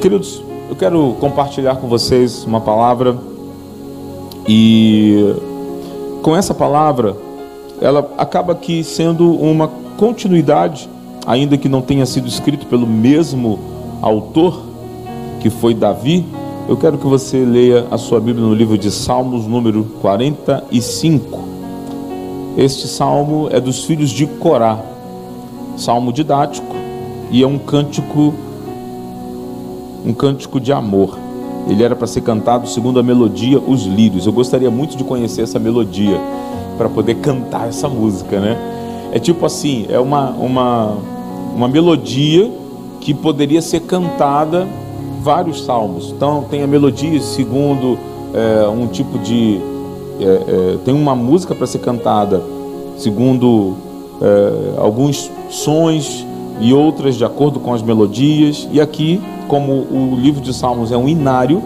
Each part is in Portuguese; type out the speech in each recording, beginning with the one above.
Queridos, eu quero compartilhar com vocês uma palavra e com essa palavra ela acaba aqui sendo uma continuidade, ainda que não tenha sido escrito pelo mesmo autor, que foi Davi. Eu quero que você leia a sua Bíblia no livro de Salmos, número 45. Este salmo é dos filhos de Corá, salmo didático, e é um cântico, um cântico de amor. Ele era para ser cantado segundo a melodia Os Lírios. Eu gostaria muito de conhecer essa melodia para poder cantar essa música, né? É tipo assim, é uma, uma, uma melodia que poderia ser cantada vários salmos. Então tem a melodia segundo é, um tipo de é, é, tem uma música para ser cantada segundo alguns sons e outras de acordo com as melodias. E aqui, como o livro de Salmos é um inário,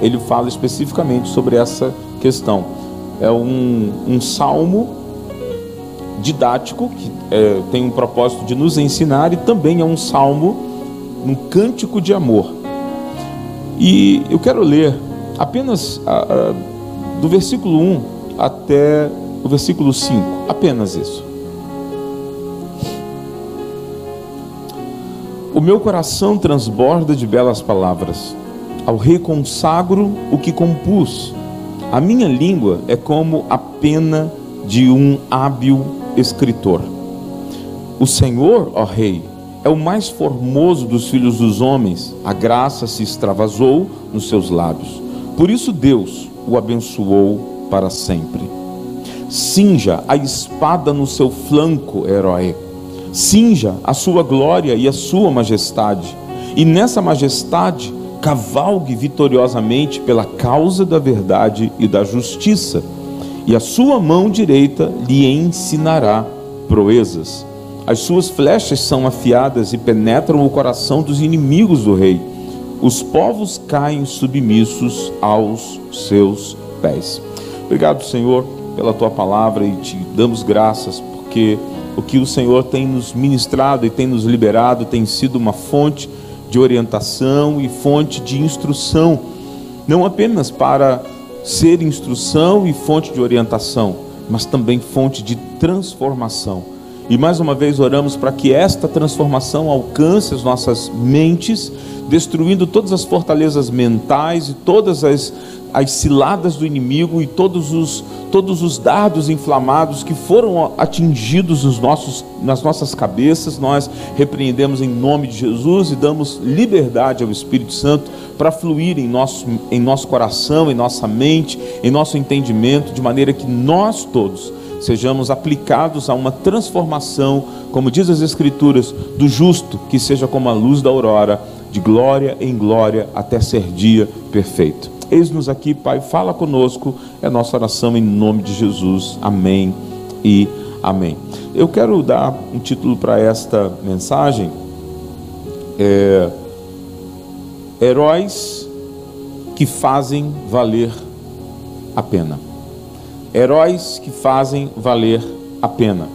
ele fala especificamente sobre essa questão. É um, um salmo didático que é, tem um propósito de nos ensinar e também é um salmo, um cântico de amor. E eu quero ler apenas a, a, do versículo 1 até o versículo 5, apenas isso. O meu coração transborda de belas palavras. Ao rei consagro o que compus. A minha língua é como a pena de um hábil escritor. O Senhor, ó rei, é o mais formoso dos filhos dos homens. A graça se extravasou nos seus lábios. Por isso Deus o abençoou para sempre. Cinja a espada no seu flanco, herói cinja a sua glória e a sua majestade, e nessa majestade cavalgue vitoriosamente pela causa da verdade e da justiça, e a sua mão direita lhe ensinará proezas. As suas flechas são afiadas e penetram o coração dos inimigos do rei. Os povos caem submissos aos seus pés. Obrigado, Senhor, pela tua palavra e te damos graças porque o que o Senhor tem nos ministrado e tem nos liberado tem sido uma fonte de orientação e fonte de instrução, não apenas para ser instrução e fonte de orientação, mas também fonte de transformação. E mais uma vez oramos para que esta transformação alcance as nossas mentes, destruindo todas as fortalezas mentais e todas as as ciladas do inimigo e todos os, todos os dardos inflamados que foram atingidos nos nossos, nas nossas cabeças, nós repreendemos em nome de Jesus e damos liberdade ao Espírito Santo para fluir em nosso, em nosso coração, em nossa mente, em nosso entendimento, de maneira que nós todos sejamos aplicados a uma transformação, como diz as Escrituras, do justo, que seja como a luz da aurora, de glória em glória, até ser dia perfeito. Eis-nos aqui, Pai, fala conosco, é nossa oração em nome de Jesus. Amém e amém. Eu quero dar um título para esta mensagem: é, Heróis que fazem valer a pena. Heróis que fazem valer a pena.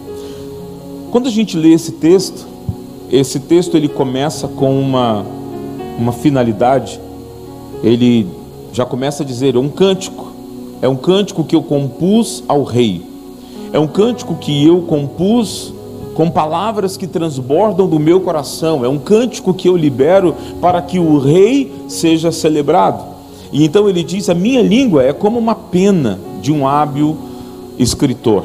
Quando a gente lê esse texto, esse texto ele começa com uma, uma finalidade, ele já começa a dizer: é um cântico, é um cântico que eu compus ao rei, é um cântico que eu compus com palavras que transbordam do meu coração, é um cântico que eu libero para que o rei seja celebrado. E então ele diz: a minha língua é como uma pena de um hábil escritor.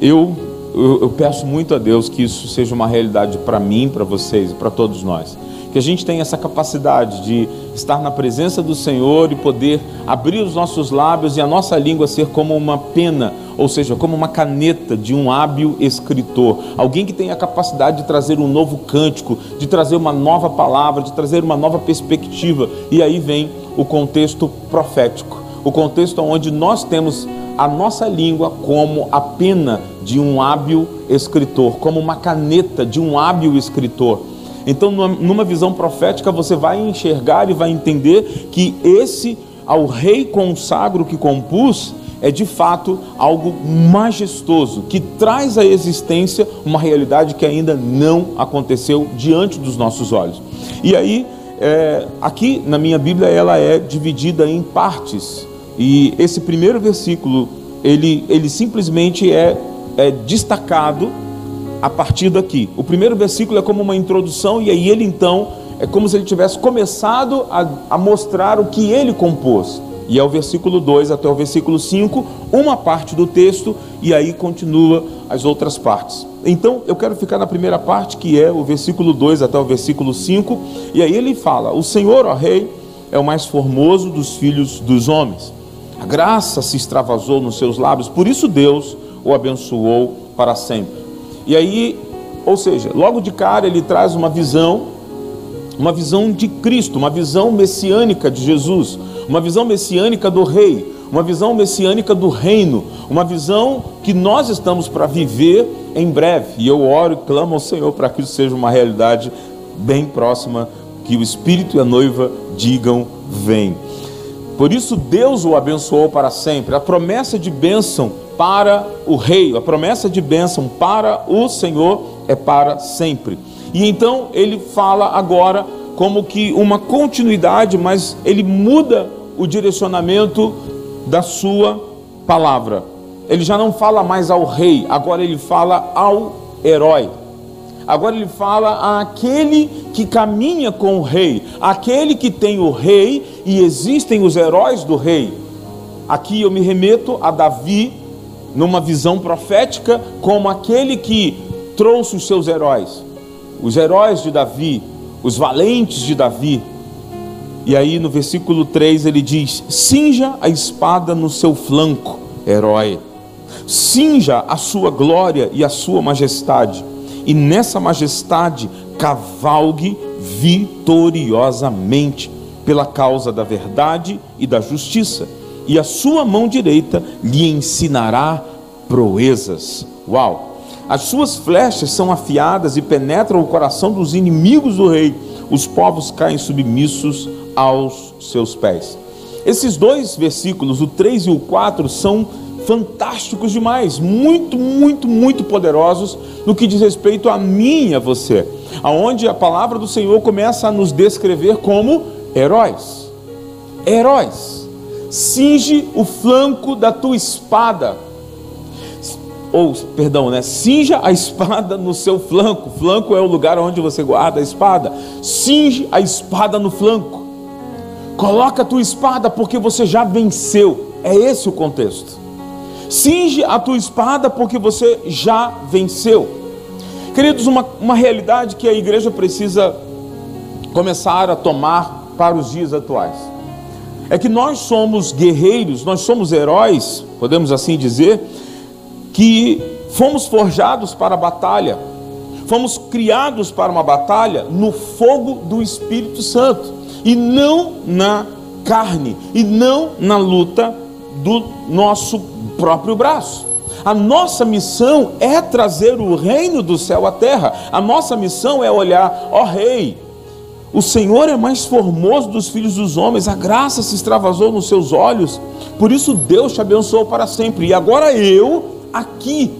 Eu, eu, eu peço muito a Deus que isso seja uma realidade para mim, para vocês e para todos nós que a gente tenha essa capacidade de estar na presença do Senhor e poder abrir os nossos lábios e a nossa língua ser como uma pena, ou seja, como uma caneta de um hábil escritor, alguém que tenha a capacidade de trazer um novo cântico, de trazer uma nova palavra, de trazer uma nova perspectiva. E aí vem o contexto profético, o contexto onde nós temos a nossa língua como a pena de um hábil escritor, como uma caneta de um hábil escritor. Então, numa visão profética, você vai enxergar e vai entender que esse, ao rei consagro que compus, é de fato algo majestoso, que traz à existência uma realidade que ainda não aconteceu diante dos nossos olhos. E aí, é, aqui na minha Bíblia ela é dividida em partes. E esse primeiro versículo, ele, ele simplesmente é, é destacado a partir daqui. O primeiro versículo é como uma introdução, e aí ele então é como se ele tivesse começado a, a mostrar o que ele compôs. E é o versículo 2 até o versículo 5, uma parte do texto, e aí continua as outras partes. Então eu quero ficar na primeira parte, que é o versículo 2 até o versículo 5, e aí ele fala: O Senhor, ó Rei, é o mais formoso dos filhos dos homens. A graça se extravasou nos seus lábios, por isso Deus o abençoou para sempre. E aí, ou seja, logo de cara ele traz uma visão, uma visão de Cristo, uma visão messiânica de Jesus, uma visão messiânica do Rei, uma visão messiânica do reino, uma visão que nós estamos para viver em breve. E eu oro e clamo ao Senhor para que isso seja uma realidade bem próxima, que o Espírito e a noiva digam: vem. Por isso Deus o abençoou para sempre. A promessa de bênção para o rei, a promessa de bênção para o Senhor é para sempre. E então ele fala agora como que uma continuidade, mas ele muda o direcionamento da sua palavra. Ele já não fala mais ao rei, agora ele fala ao herói. Agora ele fala àquele que caminha com o rei, aquele que tem o rei e existem os heróis do rei. Aqui eu me remeto a Davi, numa visão profética, como aquele que trouxe os seus heróis, os heróis de Davi, os valentes de Davi. E aí no versículo 3 ele diz: cinja a espada no seu flanco, herói, cinja a sua glória e a sua majestade, e nessa majestade cavalgue vitoriosamente pela causa da verdade e da justiça e a sua mão direita lhe ensinará proezas. Uau! As suas flechas são afiadas e penetram o coração dos inimigos do rei. Os povos caem submissos aos seus pés. Esses dois versículos, o 3 e o 4, são fantásticos demais, muito, muito, muito poderosos no que diz respeito a mim e a você. Aonde a palavra do Senhor começa a nos descrever como heróis. Heróis cinge o flanco da tua espada. Ou, perdão, né? Cinja a espada no seu flanco. Flanco é o lugar onde você guarda a espada. Cinge a espada no flanco. Coloca a tua espada porque você já venceu. É esse o contexto. Cinge a tua espada porque você já venceu. Queridos, uma, uma realidade que a igreja precisa começar a tomar para os dias atuais é que nós somos guerreiros, nós somos heróis, podemos assim dizer, que fomos forjados para a batalha, fomos criados para uma batalha no fogo do Espírito Santo e não na carne e não na luta do nosso próprio braço. A nossa missão é trazer o reino do céu à terra. A nossa missão é olhar, ó Rei, o Senhor é mais formoso dos filhos dos homens, a graça se extravasou nos seus olhos, por isso Deus te abençoou para sempre. E agora eu, aqui,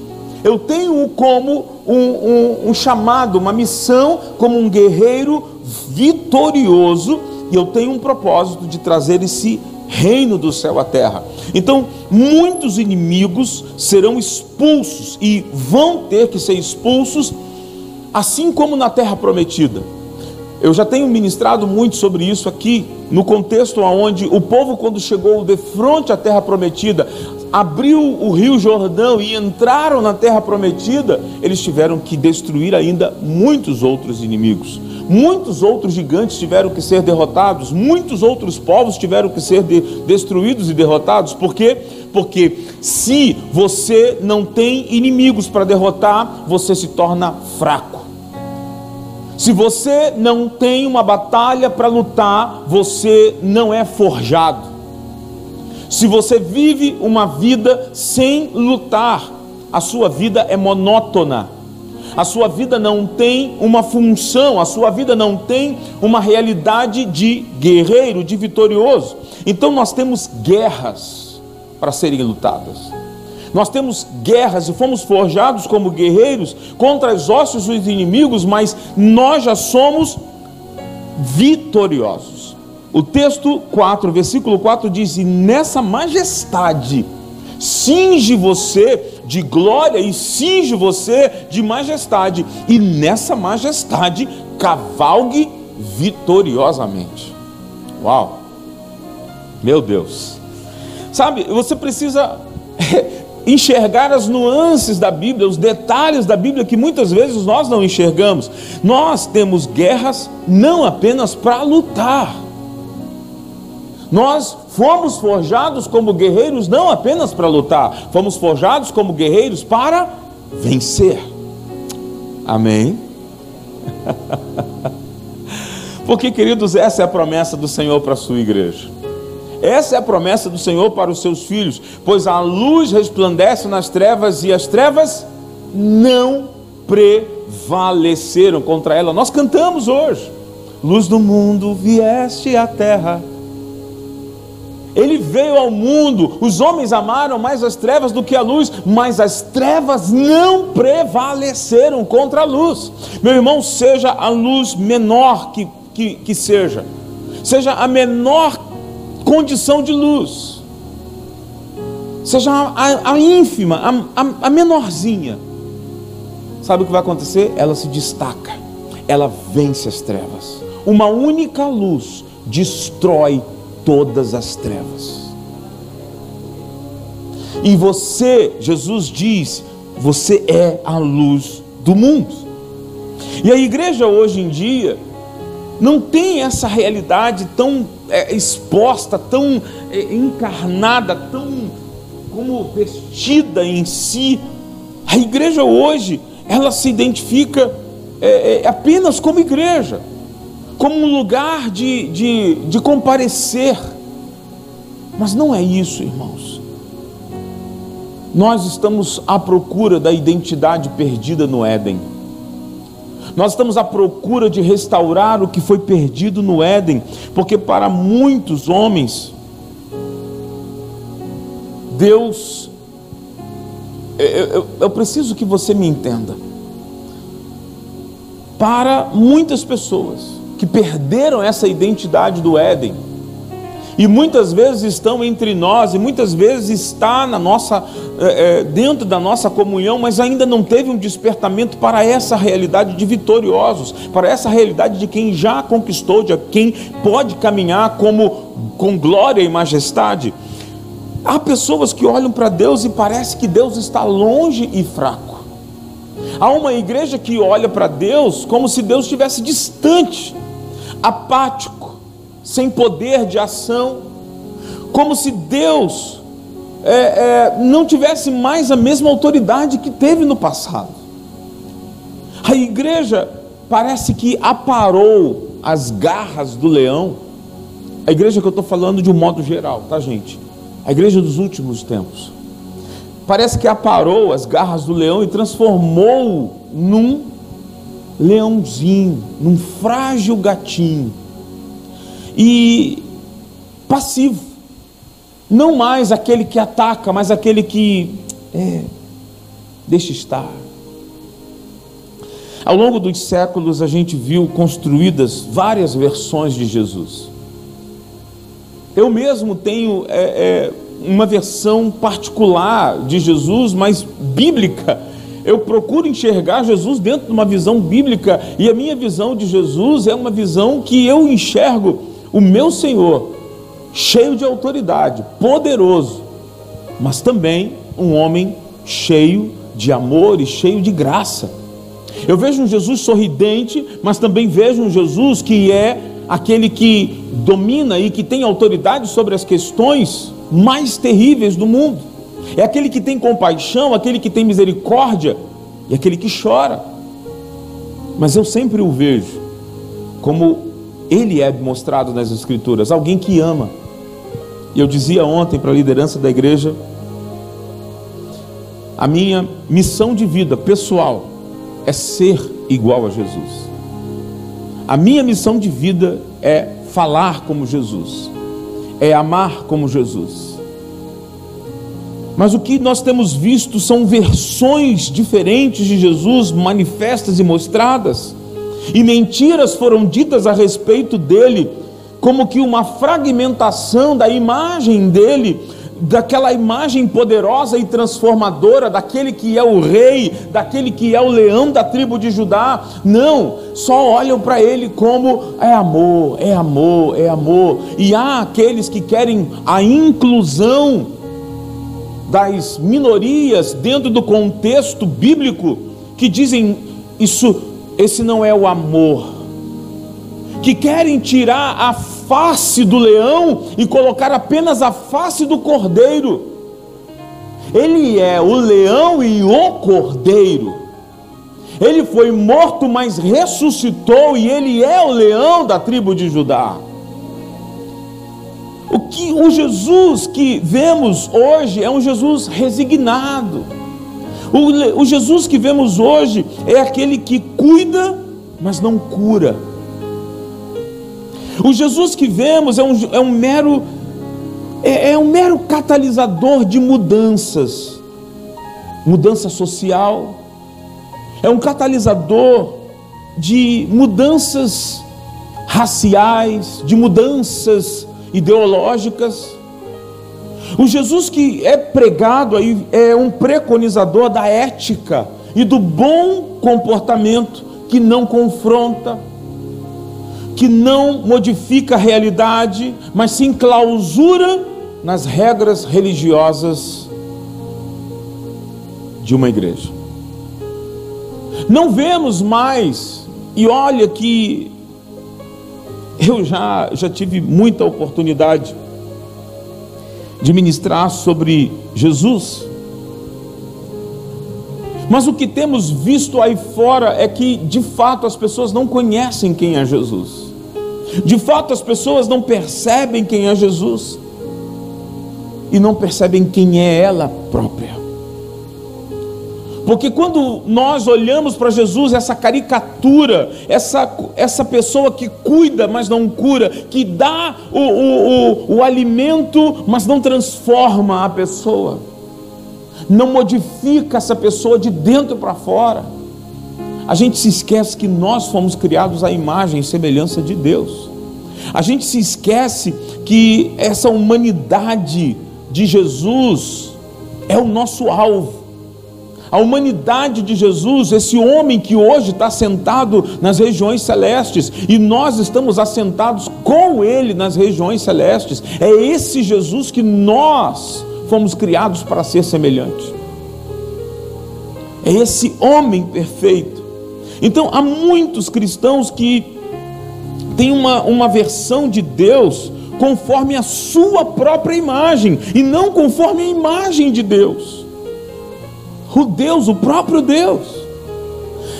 eu tenho como um, um, um chamado, uma missão, como um guerreiro vitorioso, e eu tenho um propósito de trazer esse reino do céu à terra. Então, muitos inimigos serão expulsos e vão ter que ser expulsos, assim como na terra prometida. Eu já tenho ministrado muito sobre isso aqui, no contexto onde o povo, quando chegou de frente à terra prometida, abriu o rio Jordão e entraram na terra prometida, eles tiveram que destruir ainda muitos outros inimigos. Muitos outros gigantes tiveram que ser derrotados, muitos outros povos tiveram que ser de, destruídos e derrotados. Por quê? Porque se você não tem inimigos para derrotar, você se torna fraco. Se você não tem uma batalha para lutar, você não é forjado. Se você vive uma vida sem lutar, a sua vida é monótona. A sua vida não tem uma função, a sua vida não tem uma realidade de guerreiro, de vitorioso. Então nós temos guerras para serem lutadas. Nós temos guerras e fomos forjados como guerreiros contra os ossos dos inimigos, mas nós já somos vitoriosos. O texto 4, versículo 4 diz: E nessa majestade cinge você de glória e cinge você de majestade, e nessa majestade cavalgue vitoriosamente. Uau! Meu Deus! Sabe, você precisa enxergar as nuances da Bíblia, os detalhes da Bíblia que muitas vezes nós não enxergamos. Nós temos guerras não apenas para lutar. Nós fomos forjados como guerreiros não apenas para lutar, fomos forjados como guerreiros para vencer. Amém? Porque, queridos, essa é a promessa do Senhor para a sua igreja. Essa é a promessa do Senhor para os seus filhos, pois a luz resplandece nas trevas e as trevas não prevaleceram contra ela. Nós cantamos hoje: Luz do mundo vieste à terra. Ele veio ao mundo, os homens amaram mais as trevas do que a luz, mas as trevas não prevaleceram contra a luz. Meu irmão, seja a luz menor que, que, que seja, seja a menor condição de luz, seja a, a, a ínfima, a, a menorzinha, sabe o que vai acontecer? Ela se destaca, ela vence as trevas. Uma única luz destrói todas as trevas. E você, Jesus diz, você é a luz do mundo. E a igreja hoje em dia não tem essa realidade tão é, exposta, tão é, encarnada, tão como vestida em si. A igreja hoje, ela se identifica é, é, apenas como igreja, como um lugar de, de, de comparecer. Mas não é isso, irmãos. Nós estamos à procura da identidade perdida no Éden. Nós estamos à procura de restaurar o que foi perdido no Éden, porque para muitos homens, Deus, eu, eu, eu preciso que você me entenda. Para muitas pessoas que perderam essa identidade do Éden, e muitas vezes estão entre nós, e muitas vezes está na nossa, é, dentro da nossa comunhão, mas ainda não teve um despertamento para essa realidade de vitoriosos, para essa realidade de quem já conquistou, de quem pode caminhar como com glória e majestade. Há pessoas que olham para Deus e parece que Deus está longe e fraco. Há uma igreja que olha para Deus como se Deus estivesse distante, apático sem poder de ação, como se Deus é, é, não tivesse mais a mesma autoridade que teve no passado. A igreja parece que aparou as garras do leão. A igreja que eu estou falando de um modo geral, tá, gente? A igreja dos últimos tempos. Parece que aparou as garras do leão e transformou num leãozinho, num frágil gatinho e passivo. Não mais aquele que ataca, mas aquele que é, deixa estar. Ao longo dos séculos, a gente viu construídas várias versões de Jesus. Eu mesmo tenho é, é, uma versão particular de Jesus, mas bíblica. Eu procuro enxergar Jesus dentro de uma visão bíblica, e a minha visão de Jesus é uma visão que eu enxergo o meu Senhor, cheio de autoridade, poderoso, mas também um homem cheio de amor e cheio de graça. Eu vejo um Jesus sorridente, mas também vejo um Jesus que é aquele que domina e que tem autoridade sobre as questões mais terríveis do mundo. É aquele que tem compaixão, aquele que tem misericórdia e aquele que chora. Mas eu sempre o vejo como ele é mostrado nas Escrituras, alguém que ama. E eu dizia ontem para a liderança da igreja, a minha missão de vida pessoal é ser igual a Jesus. A minha missão de vida é falar como Jesus, é amar como Jesus. Mas o que nós temos visto são versões diferentes de Jesus manifestas e mostradas. e mentiras foram ditas a respeito dele, como que uma fragmentação da imagem dele, daquela imagem poderosa e transformadora daquele que é o rei, daquele que é o leão da tribo de Judá. Não, só olham para ele como é amor, é amor, é amor. E há aqueles que querem a inclusão das minorias dentro do contexto bíblico que dizem isso esse não é o amor. Que querem tirar a face do leão e colocar apenas a face do cordeiro. Ele é o leão e o cordeiro. Ele foi morto, mas ressuscitou, e ele é o leão da tribo de Judá. O que o Jesus que vemos hoje é um Jesus resignado. O, o Jesus que vemos hoje é aquele que cuida, mas não cura. O Jesus que vemos é um, é um mero é, é um mero catalisador de mudanças, mudança social, é um catalisador de mudanças raciais, de mudanças ideológicas. O Jesus que é pregado aí é um preconizador da ética e do bom comportamento que não confronta, que não modifica a realidade, mas se enclausura nas regras religiosas de uma igreja. Não vemos mais, e olha que eu já, já tive muita oportunidade de ministrar sobre Jesus. Mas o que temos visto aí fora é que, de fato, as pessoas não conhecem quem é Jesus. De fato, as pessoas não percebem quem é Jesus. E não percebem quem é ela própria. Porque quando nós olhamos para Jesus, essa caricatura, essa, essa pessoa que cuida, mas não cura, que dá o, o, o, o alimento, mas não transforma a pessoa, não modifica essa pessoa de dentro para fora, a gente se esquece que nós fomos criados à imagem e semelhança de Deus. A gente se esquece que essa humanidade de Jesus é o nosso alvo a humanidade de Jesus, esse homem que hoje está sentado nas regiões celestes, e nós estamos assentados com ele nas regiões celestes, é esse Jesus que nós fomos criados para ser semelhante. É esse homem perfeito. Então, há muitos cristãos que têm uma, uma versão de Deus conforme a sua própria imagem, e não conforme a imagem de Deus o Deus, o próprio Deus.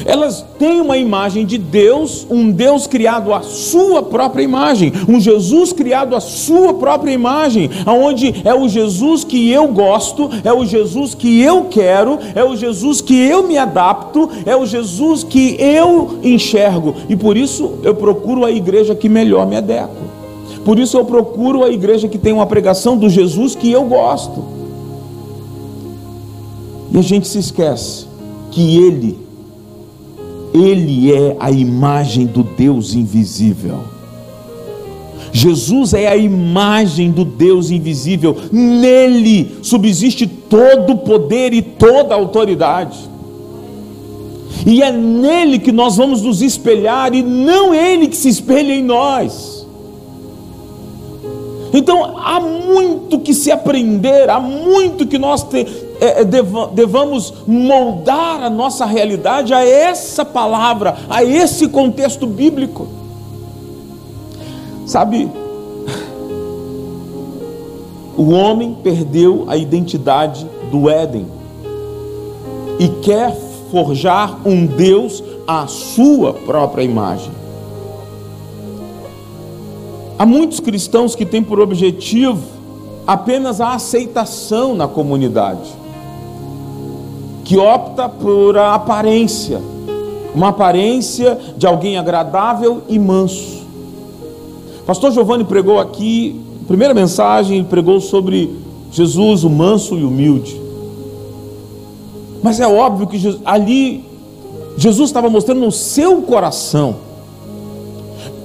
Elas têm uma imagem de Deus, um Deus criado à sua própria imagem, um Jesus criado à sua própria imagem, aonde é o Jesus que eu gosto, é o Jesus que eu quero, é o Jesus que eu me adapto, é o Jesus que eu enxergo, e por isso eu procuro a igreja que melhor me adequa. Por isso eu procuro a igreja que tem uma pregação do Jesus que eu gosto. E a gente se esquece que Ele, Ele é a imagem do Deus invisível. Jesus é a imagem do Deus invisível, nele subsiste todo o poder e toda a autoridade. E é nele que nós vamos nos espelhar e não ele que se espelha em nós. Então há muito que se aprender, há muito que nós te, é, é devamos moldar a nossa realidade a essa palavra, a esse contexto bíblico. Sabe, o homem perdeu a identidade do Éden e quer forjar um Deus à sua própria imagem. Há muitos cristãos que têm por objetivo apenas a aceitação na comunidade que opta por a aparência, uma aparência de alguém agradável e manso. Pastor Giovanni pregou aqui, primeira mensagem, pregou sobre Jesus, o manso e humilde. Mas é óbvio que ali Jesus estava mostrando no seu coração.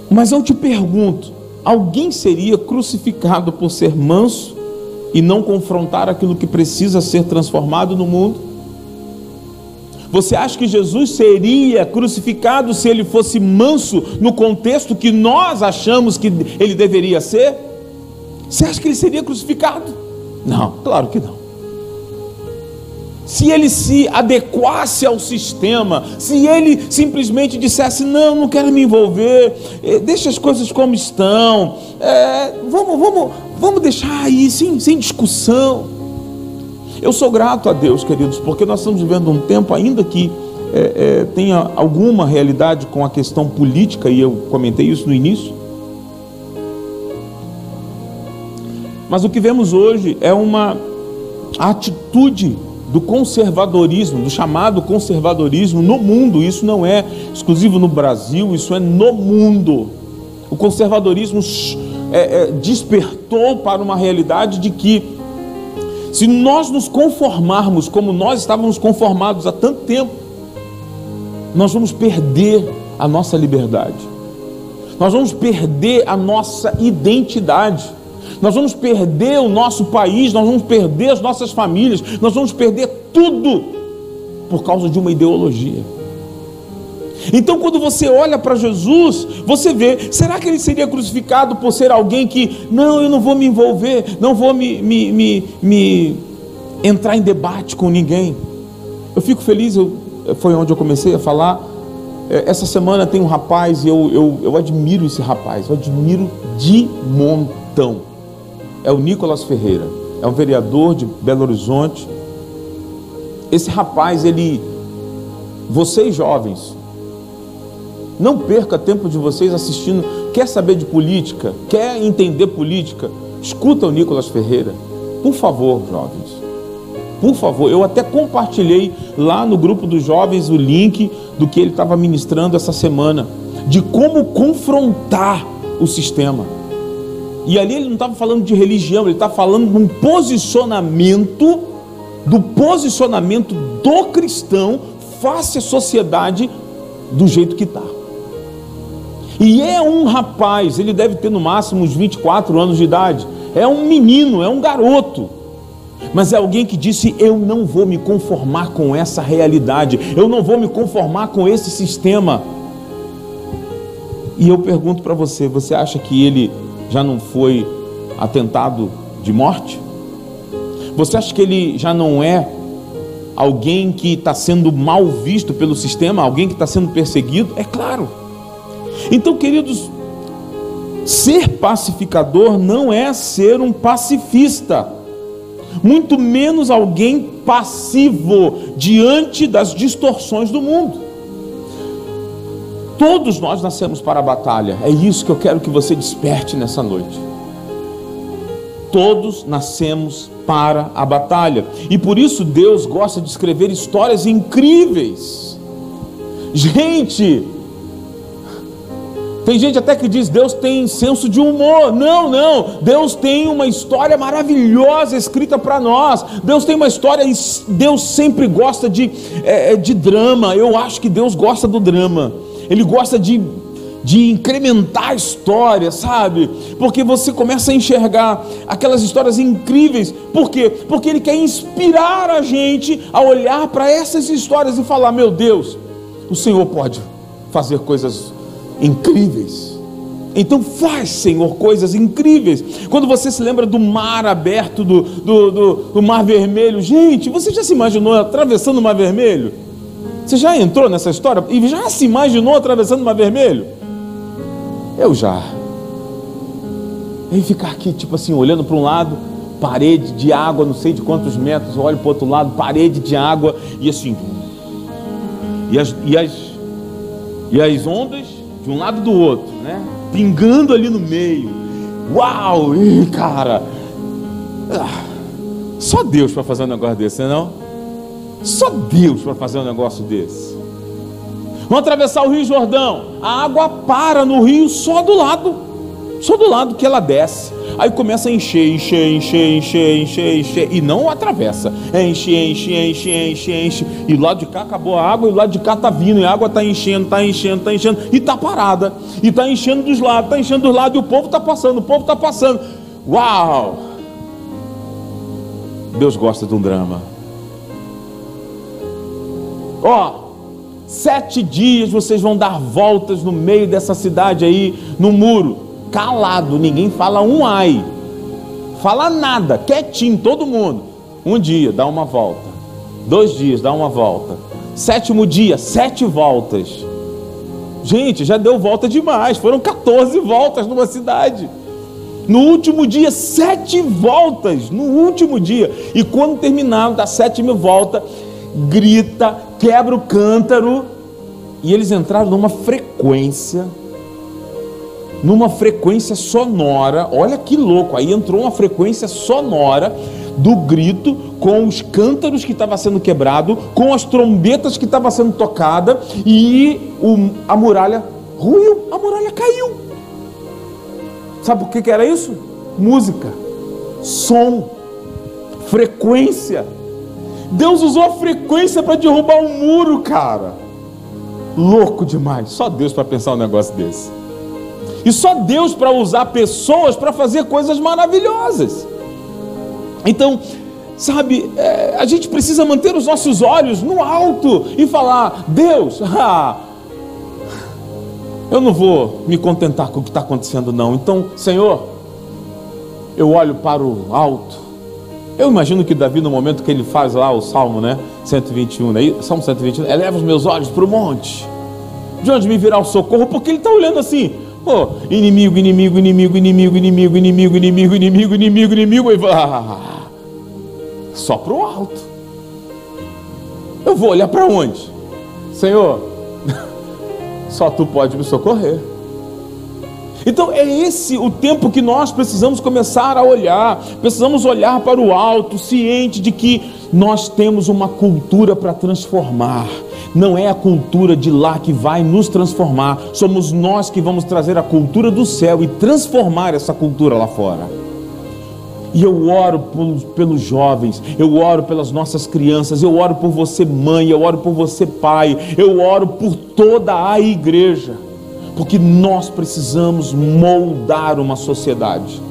Mas eu te pergunto: alguém seria crucificado por ser manso e não confrontar aquilo que precisa ser transformado no mundo? Você acha que Jesus seria crucificado se ele fosse manso no contexto que nós achamos que ele deveria ser? Você acha que ele seria crucificado? Não, claro que não se ele se adequasse ao sistema, se ele simplesmente dissesse: Não, não quero me envolver, eh, deixa as coisas como estão, é, vamos, vamos, vamos deixar aí, sem, sem discussão. Eu sou grato a Deus, queridos, porque nós estamos vivendo um tempo, ainda que é, é, tenha alguma realidade com a questão política, e eu comentei isso no início. Mas o que vemos hoje é uma atitude do conservadorismo, do chamado conservadorismo no mundo. Isso não é exclusivo no Brasil, isso é no mundo. O conservadorismo é, é, despertou para uma realidade de que, se nós nos conformarmos como nós estávamos conformados há tanto tempo, nós vamos perder a nossa liberdade, nós vamos perder a nossa identidade nós vamos perder o nosso país, nós vamos perder as nossas famílias, nós vamos perder tudo por causa de uma ideologia. Então, quando você olha para Jesus, você vê: será que ele seria crucificado por ser alguém que, não, eu não vou me envolver, não vou me, me, me, me entrar em debate com ninguém? Eu fico feliz, eu, foi onde eu comecei a falar. É, essa semana tem um rapaz, e eu, eu, eu admiro esse rapaz, eu admiro de montão é o Nicolas Ferreira, é um vereador de Belo Horizonte. Esse rapaz, ele, vocês jovens, não perca tempo de vocês assistindo. Quer saber de política? Quer entender política? Escuta o Nicolas Ferreira. Por favor, jovens. Por favor, eu até compartilhei lá no grupo dos jovens o link do que ele estava ministrando essa semana, de como confrontar o sistema. E ali ele não estava falando de religião, ele está falando de um posicionamento, do posicionamento do cristão face à sociedade do jeito que está. E é um rapaz, ele deve ter no máximo uns 24 anos de idade. É um menino, é um garoto. Mas é alguém que disse: Eu não vou me conformar com essa realidade, eu não vou me conformar com esse sistema. E eu pergunto para você: você acha que ele já não foi atentado de morte? Você acha que ele já não é alguém que está sendo mal visto pelo sistema, alguém que está sendo perseguido? É claro. Então, queridos, ser pacificador não é ser um pacifista, muito menos alguém passivo diante das distorções do mundo. Todos nós nascemos para a batalha. É isso que eu quero que você desperte nessa noite. Todos nascemos para a batalha. E por isso Deus gosta de escrever histórias incríveis. Gente, tem gente até que diz Deus tem senso de humor. Não, não. Deus tem uma história maravilhosa escrita para nós. Deus tem uma história. Deus sempre gosta de, é, de drama. Eu acho que Deus gosta do drama ele gosta de, de incrementar a história, sabe? Porque você começa a enxergar aquelas histórias incríveis. Por quê? Porque ele quer inspirar a gente a olhar para essas histórias e falar: meu Deus, o Senhor pode fazer coisas incríveis. Então faz, Senhor, coisas incríveis. Quando você se lembra do mar aberto, do, do, do, do mar vermelho, gente, você já se imaginou atravessando o mar vermelho? Você já entrou nessa história e já se imaginou atravessando o mar vermelho? Eu já. E ficar aqui, tipo assim, olhando para um lado, parede de água, não sei de quantos metros, olho para o outro lado, parede de água, e assim. E as, e as, e as ondas de um lado do outro, né? Pingando ali no meio. Uau! Ih, cara! Ah, só Deus para fazer um negócio desse, não? É só Deus para fazer um negócio desse. Vamos atravessar o Rio Jordão. A água para no rio só do lado, só do lado que ela desce. Aí começa a encher, encher, encher, encher, encher, encher. E não atravessa. Encher, encher, encher, encher, encher. E lado de cá acabou a água, e lado de cá está vindo. E a água está enchendo, está enchendo, está enchendo. E está parada. E está enchendo dos lados, está enchendo dos lados. E o povo está passando, o povo está passando. Uau! Deus gosta de um drama. Ó, sete dias vocês vão dar voltas no meio dessa cidade aí, no muro, calado, ninguém fala um ai, fala nada, quietinho, todo mundo. Um dia, dá uma volta. Dois dias, dá uma volta. Sétimo dia, sete voltas. Gente, já deu volta demais. Foram 14 voltas numa cidade. No último dia, sete voltas. No último dia. E quando terminar da sétima volta, grita, quebra o cântaro. E eles entraram numa frequência, numa frequência sonora. Olha que louco! Aí entrou uma frequência sonora do grito com os cântaros que estava sendo quebrado, com as trombetas que estava sendo tocada e o, a muralha ruiu, a muralha caiu. Sabe por que, que era isso? Música, som, frequência. Deus usou a frequência para derrubar um muro, cara. Louco demais. Só Deus para pensar um negócio desse. E só Deus para usar pessoas para fazer coisas maravilhosas. Então, sabe, é, a gente precisa manter os nossos olhos no alto e falar: Deus, ah, eu não vou me contentar com o que está acontecendo, não. Então, Senhor, eu olho para o alto eu imagino que Davi, no momento que ele faz lá o Salmo, né? 121, né? Salmo 121, eleva os meus olhos para o monte. De onde me virá o socorro? Porque ele está olhando assim, oh, inimigo, inimigo, inimigo, inimigo, inimigo, inimigo, inimigo, inimigo, inimigo, inimigo, e ah, só para o alto. Eu vou olhar para onde? Senhor, só tu pode me socorrer. Então é esse o tempo que nós precisamos começar a olhar, precisamos olhar para o alto, ciente de que nós temos uma cultura para transformar. Não é a cultura de lá que vai nos transformar, somos nós que vamos trazer a cultura do céu e transformar essa cultura lá fora. E eu oro pelos, jovens, eu oro pelas nossas crianças, eu oro por você, mãe, eu oro por você, pai, eu oro por toda a igreja porque nós precisamos moldar uma sociedade.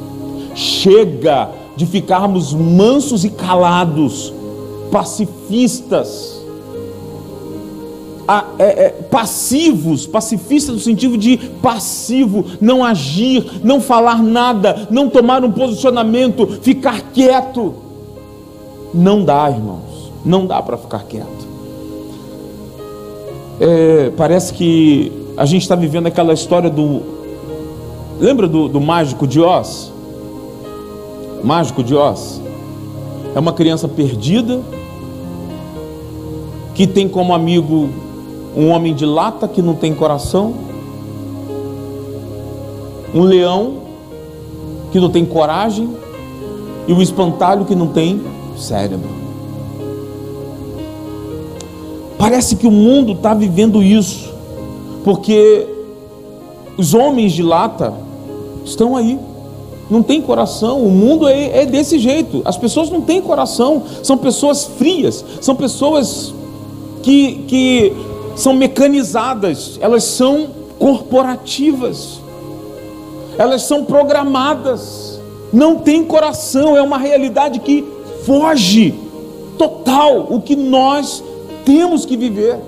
Chega de ficarmos mansos e calados, pacifistas, é, é, passivos, pacifistas no sentido de passivo, não agir, não falar nada, não tomar um posicionamento, ficar quieto. Não dá, irmãos, não dá para ficar quieto. É, parece que a gente está vivendo aquela história do. Lembra do, do mágico de Oz? Mágico de Oz. É uma criança perdida que tem como amigo um homem de lata que não tem coração, um leão que não tem coragem e o espantalho que não tem cérebro. Parece que o mundo está vivendo isso porque os homens de lata estão aí, não tem coração, o mundo é, é desse jeito, as pessoas não têm coração, são pessoas frias, são pessoas que, que são mecanizadas, elas são corporativas, elas são programadas, não tem coração, é uma realidade que foge total o que nós temos que viver.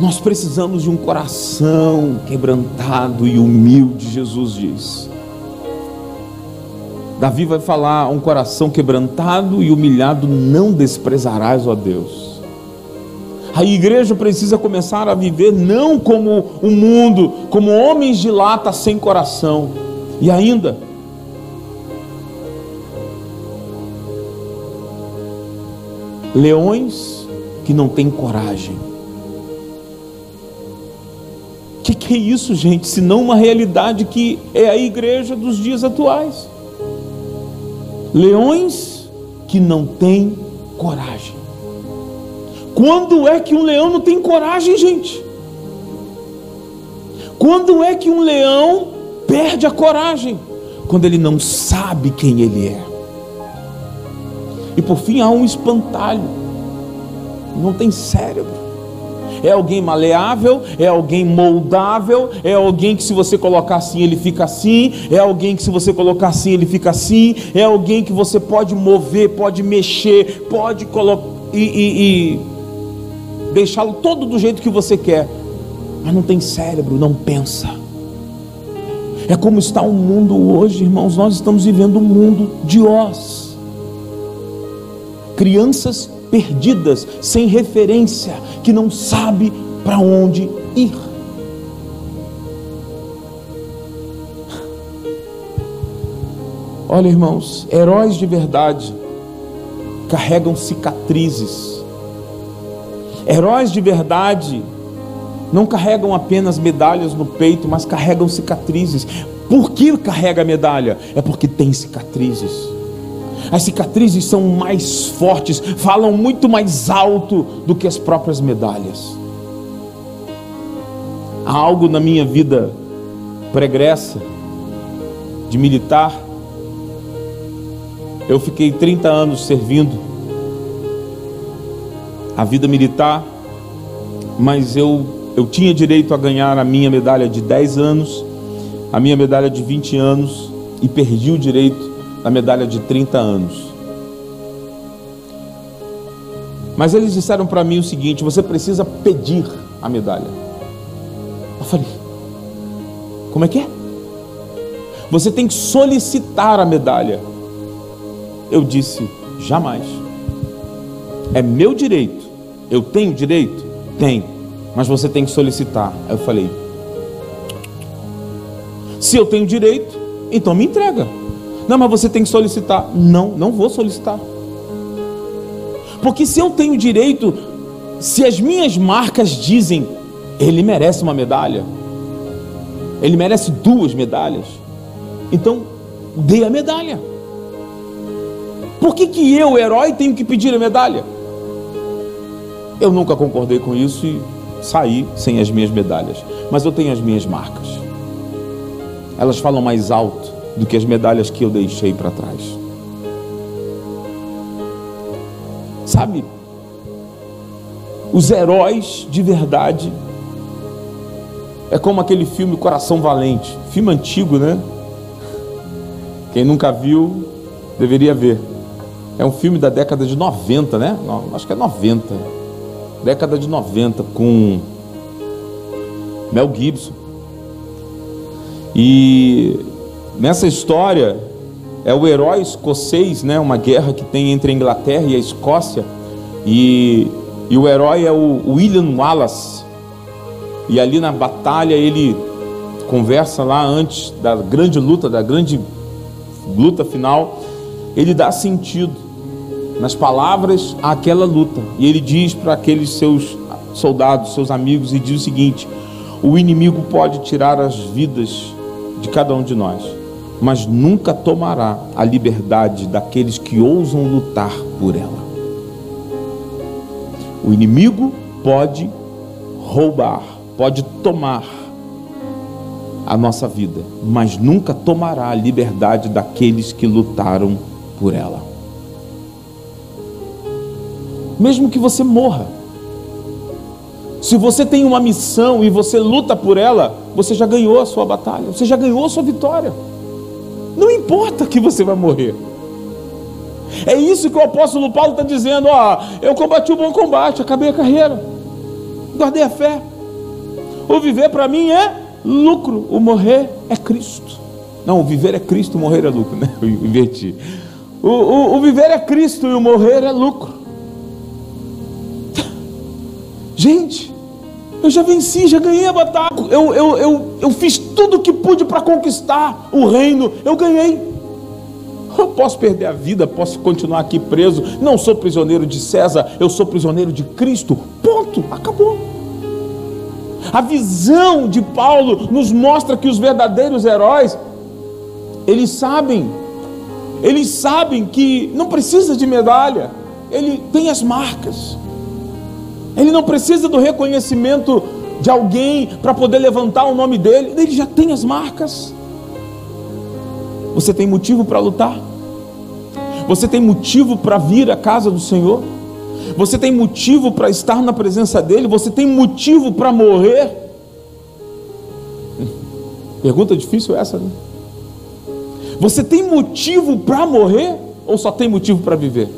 Nós precisamos de um coração quebrantado e humilde, Jesus diz. Davi vai falar: um coração quebrantado e humilhado não desprezarás, ó Deus. A igreja precisa começar a viver não como o mundo, como homens de lata sem coração. E ainda, leões que não têm coragem que, que é isso, gente? Se não uma realidade que é a igreja dos dias atuais. Leões que não têm coragem. Quando é que um leão não tem coragem, gente? Quando é que um leão perde a coragem? quando ele não sabe quem ele é. E por fim há um espantalho. Não tem cérebro. É alguém maleável, é alguém moldável, é alguém que se você colocar assim ele fica assim, é alguém que se você colocar assim ele fica assim, é alguém que você pode mover, pode mexer, pode colocar e, e, e deixá-lo todo do jeito que você quer, mas não tem cérebro, não pensa. É como está o mundo hoje, irmãos. Nós estamos vivendo um mundo de Oz. Crianças perdidas, sem referência, que não sabe para onde ir. Olha, irmãos, heróis de verdade carregam cicatrizes. Heróis de verdade não carregam apenas medalhas no peito, mas carregam cicatrizes. Por que carrega a medalha? É porque tem cicatrizes. As cicatrizes são mais fortes, falam muito mais alto do que as próprias medalhas. Há algo na minha vida pregressa de militar. Eu fiquei 30 anos servindo a vida militar, mas eu eu tinha direito a ganhar a minha medalha de 10 anos, a minha medalha de 20 anos e perdi o direito da medalha de 30 anos. Mas eles disseram para mim o seguinte: você precisa pedir a medalha. Eu falei: como é que é? Você tem que solicitar a medalha. Eu disse: jamais. É meu direito. Eu tenho direito? Tenho mas você tem que solicitar. Eu falei: se eu tenho direito, então me entrega. Não, mas você tem que solicitar. Não, não vou solicitar. Porque se eu tenho direito, se as minhas marcas dizem, ele merece uma medalha, ele merece duas medalhas, então dê a medalha. Por que, que eu, herói, tenho que pedir a medalha? Eu nunca concordei com isso e sair sem as minhas medalhas, mas eu tenho as minhas marcas. Elas falam mais alto do que as medalhas que eu deixei para trás. Sabe? Os heróis de verdade é como aquele filme Coração Valente, filme antigo, né? Quem nunca viu deveria ver. É um filme da década de 90, né? Acho que é 90 década de 90, com Mel Gibson. E nessa história é o herói escocês, né, uma guerra que tem entre a Inglaterra e a Escócia. E, e o herói é o William Wallace. E ali na batalha ele conversa lá antes da grande luta, da grande luta final, ele dá sentido nas palavras àquela luta. E ele diz para aqueles seus soldados, seus amigos, e diz o seguinte: o inimigo pode tirar as vidas de cada um de nós, mas nunca tomará a liberdade daqueles que ousam lutar por ela. O inimigo pode roubar, pode tomar a nossa vida, mas nunca tomará a liberdade daqueles que lutaram por ela mesmo que você morra. Se você tem uma missão e você luta por ela, você já ganhou a sua batalha, você já ganhou a sua vitória. Não importa que você vai morrer. É isso que o apóstolo Paulo está dizendo: ó, eu combati o bom combate, acabei a carreira, guardei a fé. O viver para mim é lucro, o morrer é Cristo. Não, o viver é Cristo, o morrer é lucro, né? Eu inverti. O, o, o viver é Cristo e o morrer é lucro. Gente, eu já venci, já ganhei a batalha. Eu, eu, eu, eu fiz tudo o que pude para conquistar o reino. Eu ganhei. Eu posso perder a vida, posso continuar aqui preso. Não sou prisioneiro de César, eu sou prisioneiro de Cristo. Ponto, acabou. A visão de Paulo nos mostra que os verdadeiros heróis, eles sabem, eles sabem que não precisa de medalha, ele tem as marcas. Ele não precisa do reconhecimento de alguém para poder levantar o nome dele, ele já tem as marcas. Você tem motivo para lutar? Você tem motivo para vir à casa do Senhor? Você tem motivo para estar na presença dEle? Você tem motivo para morrer? Pergunta difícil essa, né? Você tem motivo para morrer ou só tem motivo para viver?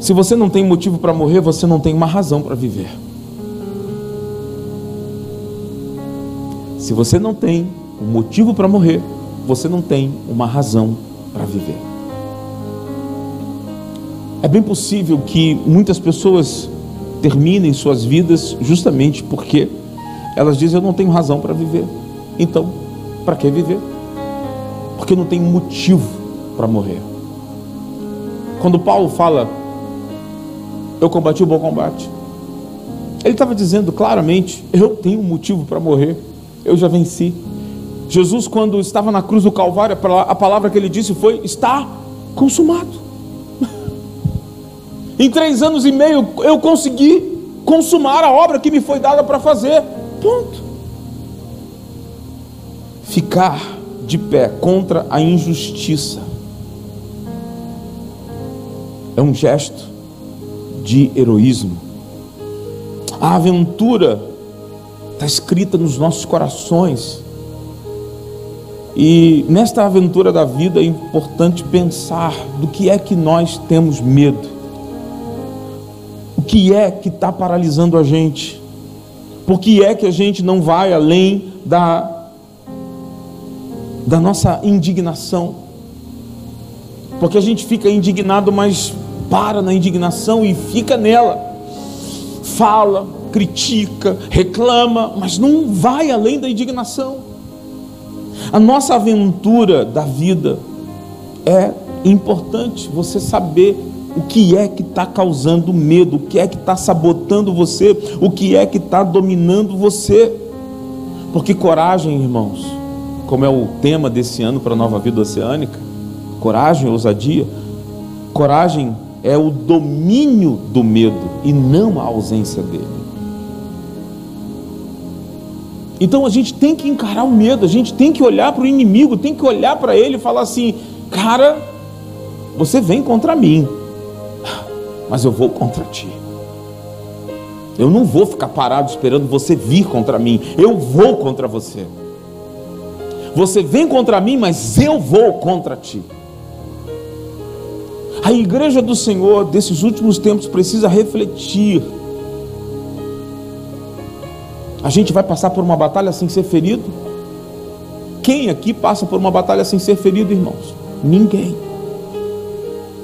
Se você não tem motivo para morrer, você não tem uma razão para viver. Se você não tem um motivo para morrer, você não tem uma razão para viver. É bem possível que muitas pessoas terminem suas vidas justamente porque elas dizem: Eu não tenho razão para viver. Então, para que viver? Porque não tem motivo para morrer. Quando Paulo fala, eu combati o bom combate, ele estava dizendo claramente: Eu tenho motivo para morrer, eu já venci. Jesus, quando estava na cruz do Calvário, a palavra que ele disse foi: Está consumado. em três anos e meio eu consegui consumar a obra que me foi dada para fazer. Ponto. Ficar de pé contra a injustiça é um gesto de heroísmo. A aventura está escrita nos nossos corações. E nesta aventura da vida é importante pensar do que é que nós temos medo, o que é que está paralisando a gente, por que é que a gente não vai além da, da nossa indignação, porque a gente fica indignado, mas para na indignação e fica nela, fala, critica, reclama, mas não vai além da indignação. A nossa aventura da vida é importante você saber o que é que está causando medo, o que é que está sabotando você, o que é que está dominando você. Porque coragem, irmãos, como é o tema desse ano para a nova vida oceânica, coragem, ousadia, coragem é o domínio do medo e não a ausência dele. Então a gente tem que encarar o medo, a gente tem que olhar para o inimigo, tem que olhar para ele e falar assim: cara, você vem contra mim, mas eu vou contra ti. Eu não vou ficar parado esperando você vir contra mim, eu vou contra você. Você vem contra mim, mas eu vou contra ti. A igreja do Senhor desses últimos tempos precisa refletir a gente vai passar por uma batalha sem ser ferido? Quem aqui passa por uma batalha sem ser ferido, irmãos? Ninguém.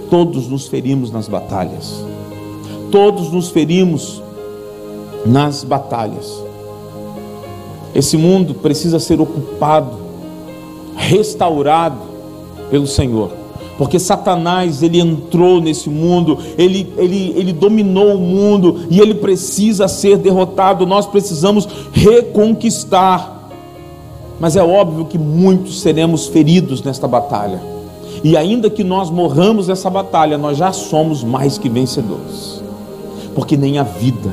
Todos nos ferimos nas batalhas. Todos nos ferimos nas batalhas. Esse mundo precisa ser ocupado, restaurado pelo Senhor porque Satanás ele entrou nesse mundo, ele, ele, ele dominou o mundo e ele precisa ser derrotado. Nós precisamos reconquistar. Mas é óbvio que muitos seremos feridos nesta batalha, e ainda que nós morramos nessa batalha, nós já somos mais que vencedores, porque nem a vida,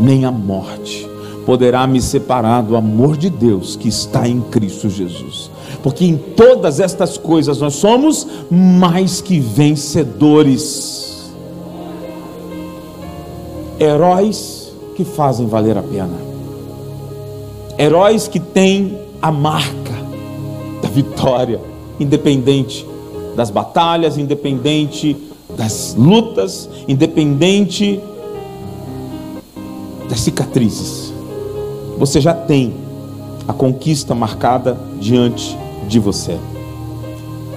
nem a morte poderá me separar do amor de Deus que está em Cristo Jesus porque em todas estas coisas nós somos mais que vencedores. Heróis que fazem valer a pena. Heróis que têm a marca da vitória, independente das batalhas, independente das lutas, independente das cicatrizes. Você já tem a conquista marcada diante de você.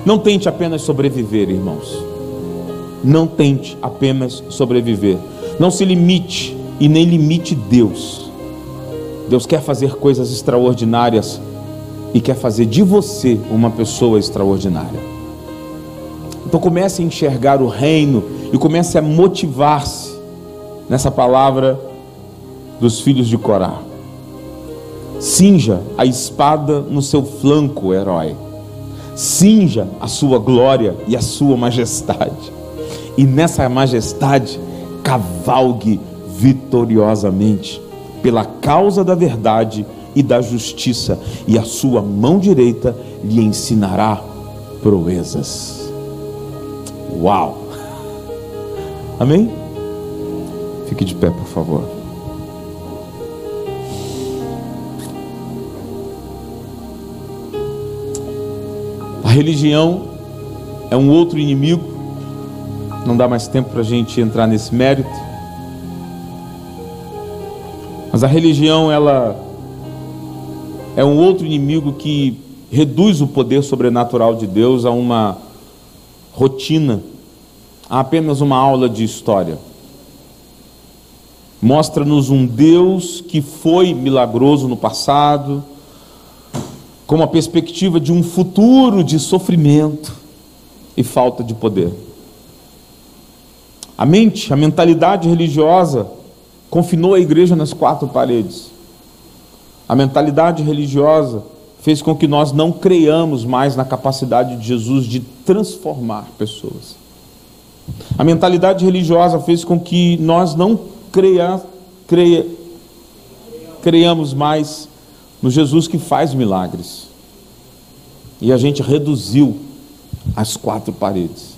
Não tente apenas sobreviver, irmãos. Não tente apenas sobreviver. Não se limite e nem limite Deus. Deus quer fazer coisas extraordinárias e quer fazer de você uma pessoa extraordinária. Então comece a enxergar o reino e comece a motivar-se nessa palavra dos filhos de Corá. Cinja a espada no seu flanco, herói. Cinja a sua glória e a sua majestade. E nessa majestade, cavalgue vitoriosamente pela causa da verdade e da justiça, e a sua mão direita lhe ensinará proezas. Uau! Amém? Fique de pé, por favor. Religião é um outro inimigo, não dá mais tempo para a gente entrar nesse mérito. Mas a religião, ela é um outro inimigo que reduz o poder sobrenatural de Deus a uma rotina, a apenas uma aula de história. Mostra-nos um Deus que foi milagroso no passado, com uma perspectiva de um futuro de sofrimento e falta de poder. A mente, a mentalidade religiosa confinou a igreja nas quatro paredes. A mentalidade religiosa fez com que nós não creiamos mais na capacidade de Jesus de transformar pessoas. A mentalidade religiosa fez com que nós não creia, creia, creiamos mais no Jesus que faz milagres. E a gente reduziu as quatro paredes.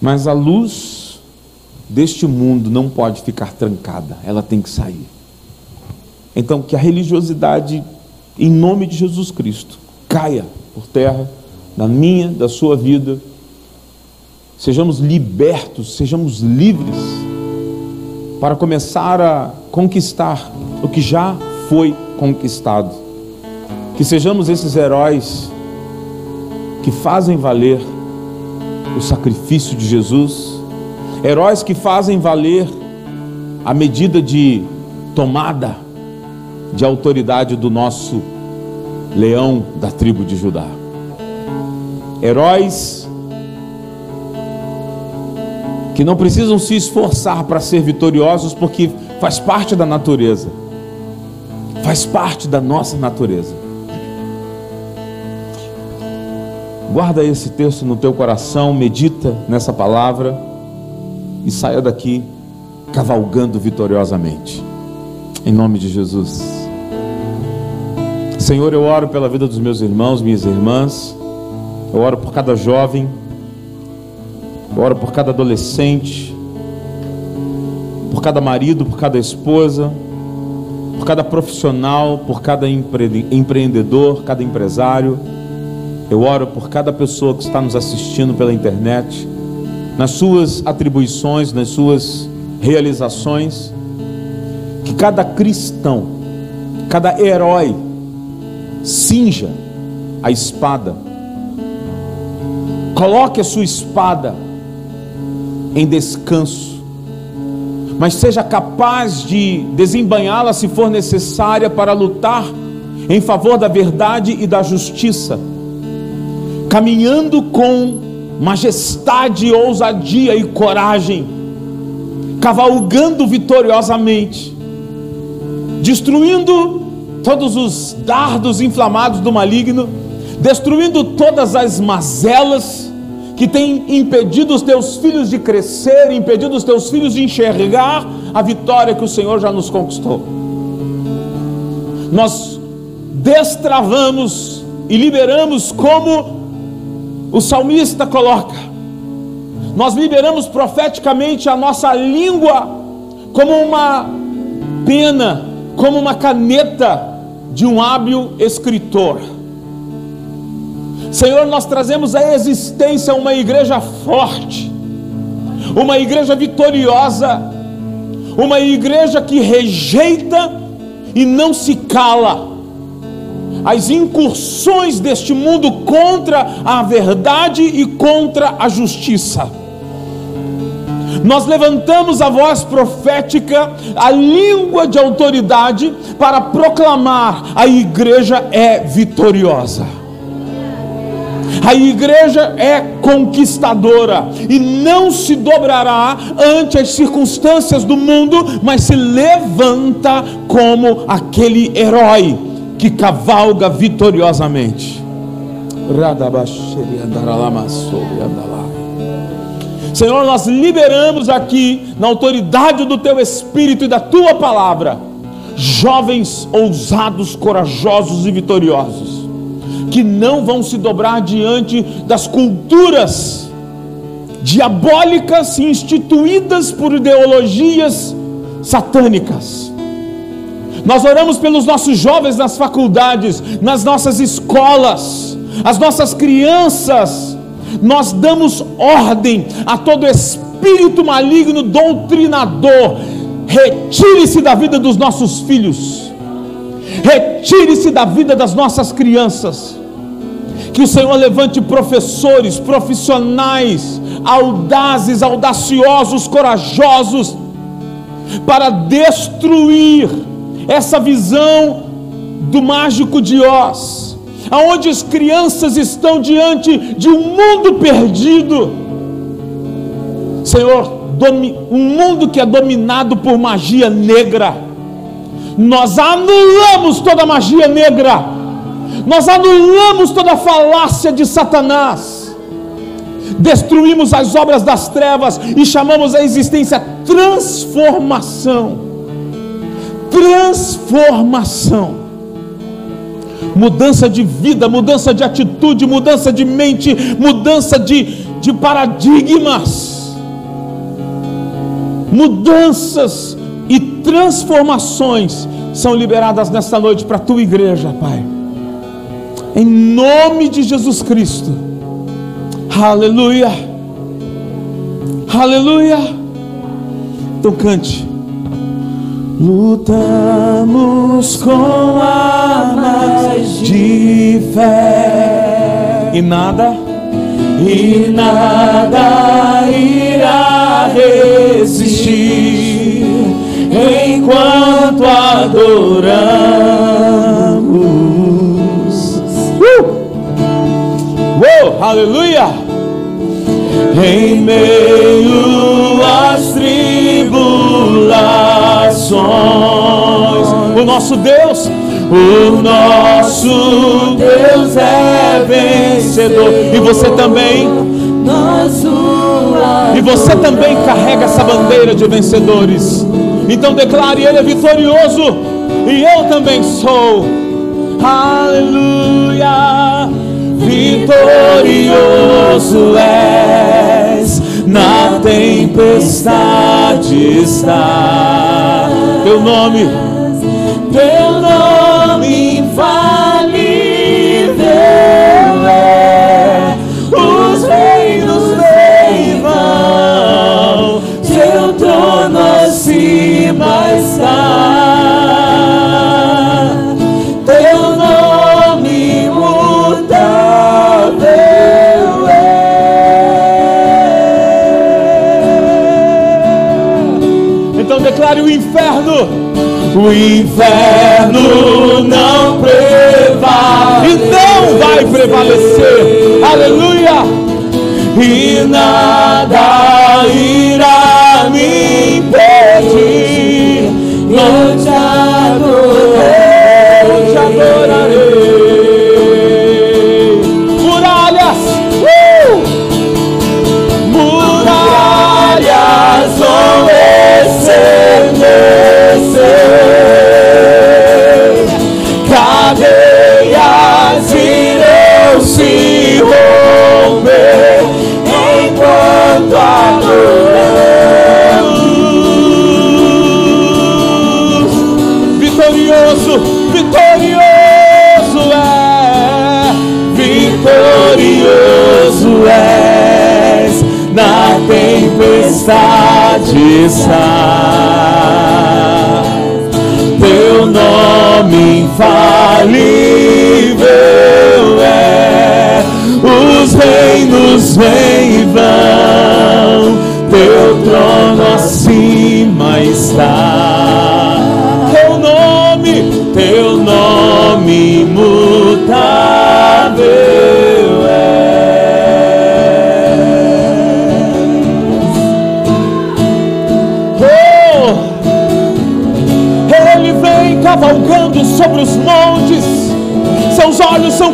Mas a luz deste mundo não pode ficar trancada, ela tem que sair. Então, que a religiosidade, em nome de Jesus Cristo, caia por terra, na minha, da sua vida, sejamos libertos, sejamos livres, para começar a conquistar o que já foi conquistado. Que sejamos esses heróis que fazem valer o sacrifício de Jesus, heróis que fazem valer a medida de tomada de autoridade do nosso leão da tribo de Judá. Heróis que não precisam se esforçar para ser vitoriosos, porque faz parte da natureza, faz parte da nossa natureza. Guarda esse texto no teu coração, medita nessa palavra e saia daqui cavalgando vitoriosamente. Em nome de Jesus. Senhor, eu oro pela vida dos meus irmãos, minhas irmãs. Eu oro por cada jovem oro por cada adolescente, por cada marido, por cada esposa, por cada profissional, por cada empre empreendedor, cada empresário. Eu oro por cada pessoa que está nos assistindo pela internet, nas suas atribuições, nas suas realizações. Que cada cristão, cada herói, cinja a espada, coloque a sua espada em descanso, mas seja capaz de desembanhá-la se for necessária para lutar em favor da verdade e da justiça, caminhando com majestade, ousadia e coragem, cavalgando vitoriosamente, destruindo todos os dardos inflamados do maligno, destruindo todas as mazelas, que tem impedido os teus filhos de crescer, impedido os teus filhos de enxergar a vitória que o Senhor já nos conquistou. Nós destravamos e liberamos como o salmista coloca. Nós liberamos profeticamente a nossa língua como uma pena, como uma caneta de um hábil escritor Senhor, nós trazemos à existência uma igreja forte, uma igreja vitoriosa, uma igreja que rejeita e não se cala as incursões deste mundo contra a verdade e contra a justiça. Nós levantamos a voz profética, a língua de autoridade, para proclamar: a igreja é vitoriosa. A igreja é conquistadora e não se dobrará ante as circunstâncias do mundo, mas se levanta como aquele herói que cavalga vitoriosamente. Senhor, nós liberamos aqui, na autoridade do Teu Espírito e da Tua palavra, jovens ousados, corajosos e vitoriosos, que não vão se dobrar diante das culturas diabólicas instituídas por ideologias satânicas. Nós oramos pelos nossos jovens nas faculdades, nas nossas escolas, as nossas crianças. Nós damos ordem a todo espírito maligno doutrinador. Retire-se da vida dos nossos filhos. Retire-se da vida das nossas crianças. Que o Senhor levante professores, profissionais, audazes, audaciosos, corajosos, para destruir essa visão do mágico de Oz, aonde as crianças estão diante de um mundo perdido. Senhor, um mundo que é dominado por magia negra. Nós anulamos toda magia negra. Nós anulamos toda falácia de Satanás. Destruímos as obras das trevas e chamamos a existência transformação transformação, mudança de vida, mudança de atitude, mudança de mente, mudança de, de paradigmas, mudanças e transformações são liberadas nesta noite para a tua igreja, Pai, em nome de Jesus Cristo, aleluia, aleluia. Então cante. Lutamos com armas de fé. E nada, e nada irá resistir enquanto adoramos. Uh! Uou, aleluia! Em meio às tribulações. O nosso Deus, o nosso Deus é vencedor. E você também. E você também carrega essa bandeira de vencedores. Então declare: Ele é vitorioso. E eu também sou. Aleluia. Vitorioso és na tempestade está teu nome, teu nome o inferno não prevalecer e não vai prevalecer. Aleluia! E nada está teu nome infalível é. Os reinos vêm e vão, teu trono acima está.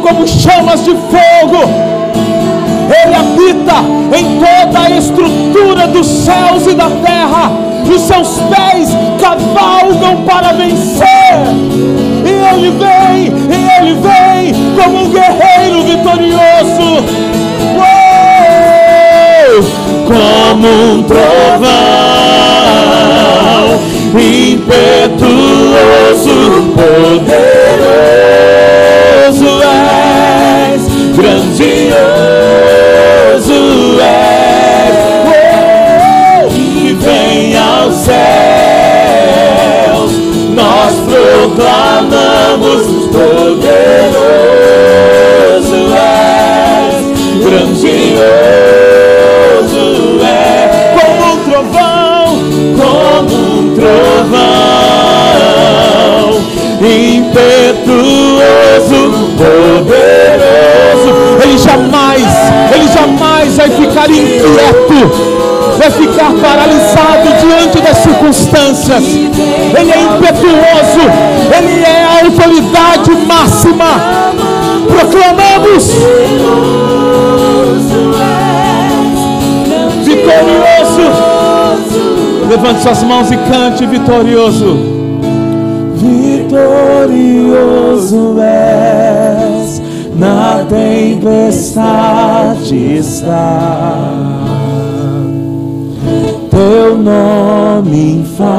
Como chamas de fogo, Ele habita em toda a estrutura dos céus e da terra. Os seus pés cavalgam para vencer. E ele vem, e ele vem como um guerreiro vitorioso. Uou! Como um trovão impetuoso, poderoso grandioso és, oh, e vem aos céus, nós proclamamos poderoso és, grandioso és, como um trovão, como um trovão, impetuoso, poderoso. Ele jamais, ele jamais vai ficar inquieto, vai ficar paralisado diante das circunstâncias. Ele é impetuoso, ele é a autoridade máxima. Proclamamos vitorioso. Levante suas mãos e cante vitorioso. Vitorioso és, na tempestade está. Teu nome infalível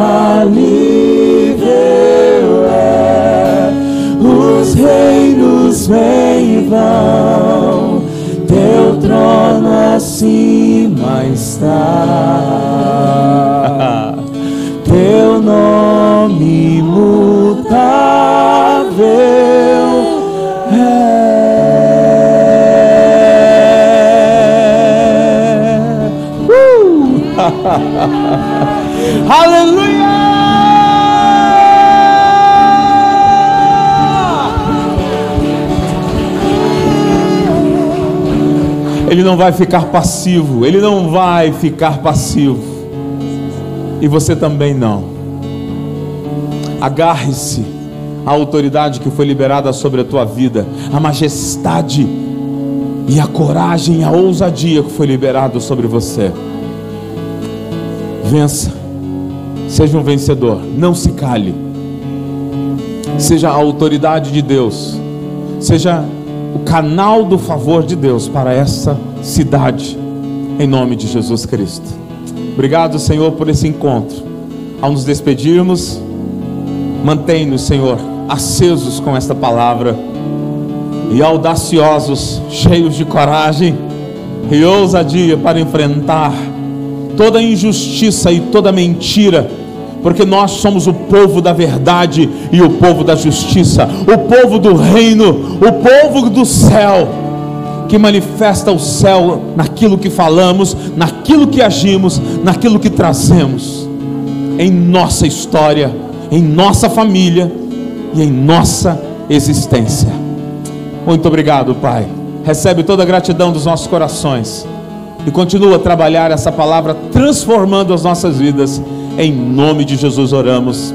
é, os reinos vêm e vão, teu trono acima está. Aleluia! Ele não vai ficar passivo, ele não vai ficar passivo. E você também não. Agarre-se à autoridade que foi liberada sobre a tua vida, a majestade e a coragem, a ousadia que foi liberado sobre você. Vença. Seja um vencedor, não se cale. Seja a autoridade de Deus. Seja o canal do favor de Deus para essa cidade, em nome de Jesus Cristo. Obrigado, Senhor, por esse encontro. Ao nos despedirmos, mantém-nos, Senhor, acesos com esta palavra e audaciosos, cheios de coragem e ousadia para enfrentar toda injustiça e toda mentira, porque nós somos o povo da verdade e o povo da justiça, o povo do reino, o povo do céu, que manifesta o céu naquilo que falamos, naquilo que agimos, naquilo que trazemos, em nossa história, em nossa família e em nossa existência. Muito obrigado, Pai. Recebe toda a gratidão dos nossos corações e continua a trabalhar essa palavra, transformando as nossas vidas. Em nome de Jesus oramos.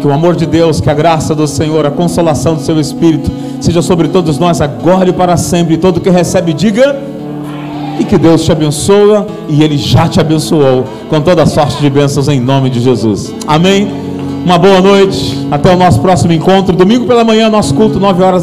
Que o amor de Deus, que a graça do Senhor, a consolação do seu Espírito seja sobre todos nós agora e para sempre. Todo que recebe, diga. E que Deus te abençoe e Ele já te abençoou com toda sorte de bênçãos em nome de Jesus. Amém. Uma boa noite. Até o nosso próximo encontro. Domingo pela manhã, nosso culto, 9 horas da